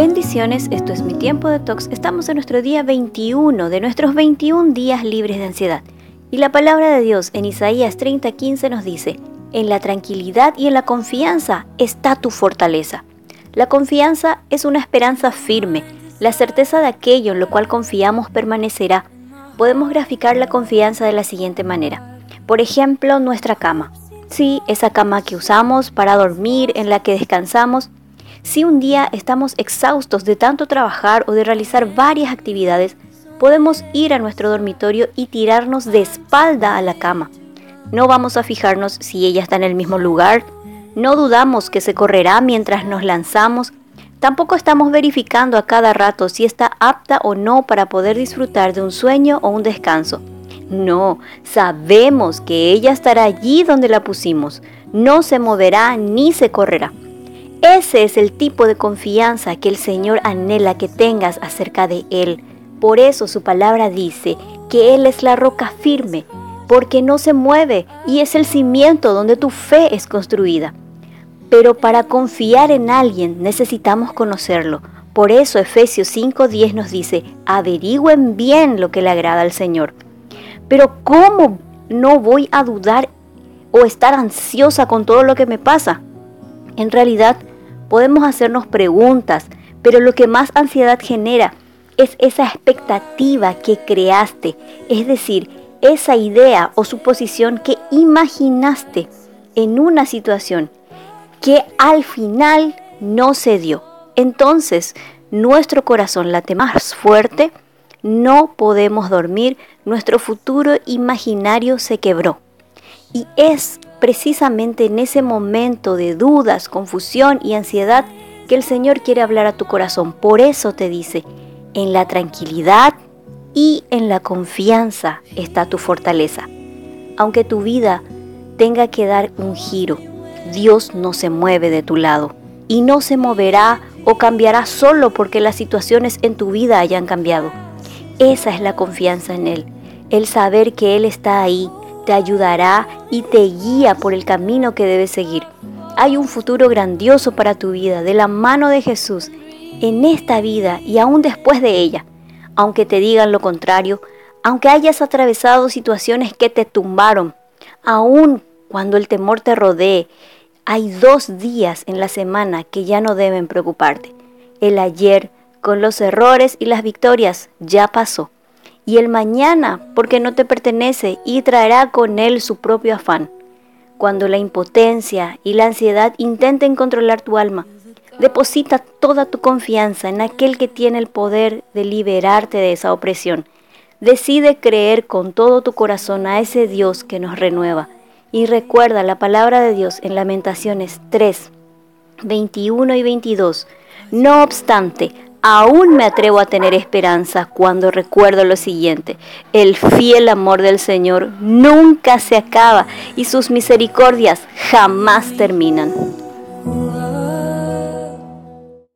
Bendiciones, esto es mi tiempo de tox. Estamos en nuestro día 21 de nuestros 21 días libres de ansiedad. Y la palabra de Dios en Isaías 30:15 nos dice, en la tranquilidad y en la confianza está tu fortaleza. La confianza es una esperanza firme, la certeza de aquello en lo cual confiamos permanecerá. Podemos graficar la confianza de la siguiente manera. Por ejemplo, nuestra cama. Sí, esa cama que usamos para dormir, en la que descansamos. Si un día estamos exhaustos de tanto trabajar o de realizar varias actividades, podemos ir a nuestro dormitorio y tirarnos de espalda a la cama. No vamos a fijarnos si ella está en el mismo lugar, no dudamos que se correrá mientras nos lanzamos, tampoco estamos verificando a cada rato si está apta o no para poder disfrutar de un sueño o un descanso. No, sabemos que ella estará allí donde la pusimos, no se moverá ni se correrá. Ese es el tipo de confianza que el Señor anhela que tengas acerca de Él. Por eso su palabra dice que Él es la roca firme, porque no se mueve y es el cimiento donde tu fe es construida. Pero para confiar en alguien necesitamos conocerlo. Por eso Efesios 5:10 nos dice, averigüen bien lo que le agrada al Señor. Pero ¿cómo no voy a dudar o estar ansiosa con todo lo que me pasa? En realidad, podemos hacernos preguntas, pero lo que más ansiedad genera es esa expectativa que creaste, es decir, esa idea o suposición que imaginaste en una situación que al final no se dio. Entonces, nuestro corazón late más fuerte, no podemos dormir, nuestro futuro imaginario se quebró. Y es precisamente en ese momento de dudas, confusión y ansiedad que el Señor quiere hablar a tu corazón. Por eso te dice, en la tranquilidad y en la confianza está tu fortaleza. Aunque tu vida tenga que dar un giro, Dios no se mueve de tu lado y no se moverá o cambiará solo porque las situaciones en tu vida hayan cambiado. Esa es la confianza en Él, el saber que Él está ahí, te ayudará y te guía por el camino que debes seguir. Hay un futuro grandioso para tu vida de la mano de Jesús en esta vida y aún después de ella. Aunque te digan lo contrario, aunque hayas atravesado situaciones que te tumbaron, aún cuando el temor te rodee, hay dos días en la semana que ya no deben preocuparte. El ayer, con los errores y las victorias ya pasó. Y el mañana, porque no te pertenece y traerá con él su propio afán. Cuando la impotencia y la ansiedad intenten controlar tu alma, deposita toda tu confianza en aquel que tiene el poder de liberarte de esa opresión. Decide creer con todo tu corazón a ese Dios que nos renueva. Y recuerda la palabra de Dios en Lamentaciones 3, 21 y 22. No obstante, aún me atrevo a tener esperanza cuando recuerdo lo siguiente. El fiel amor del Señor nunca se acaba y sus misericordias jamás terminan.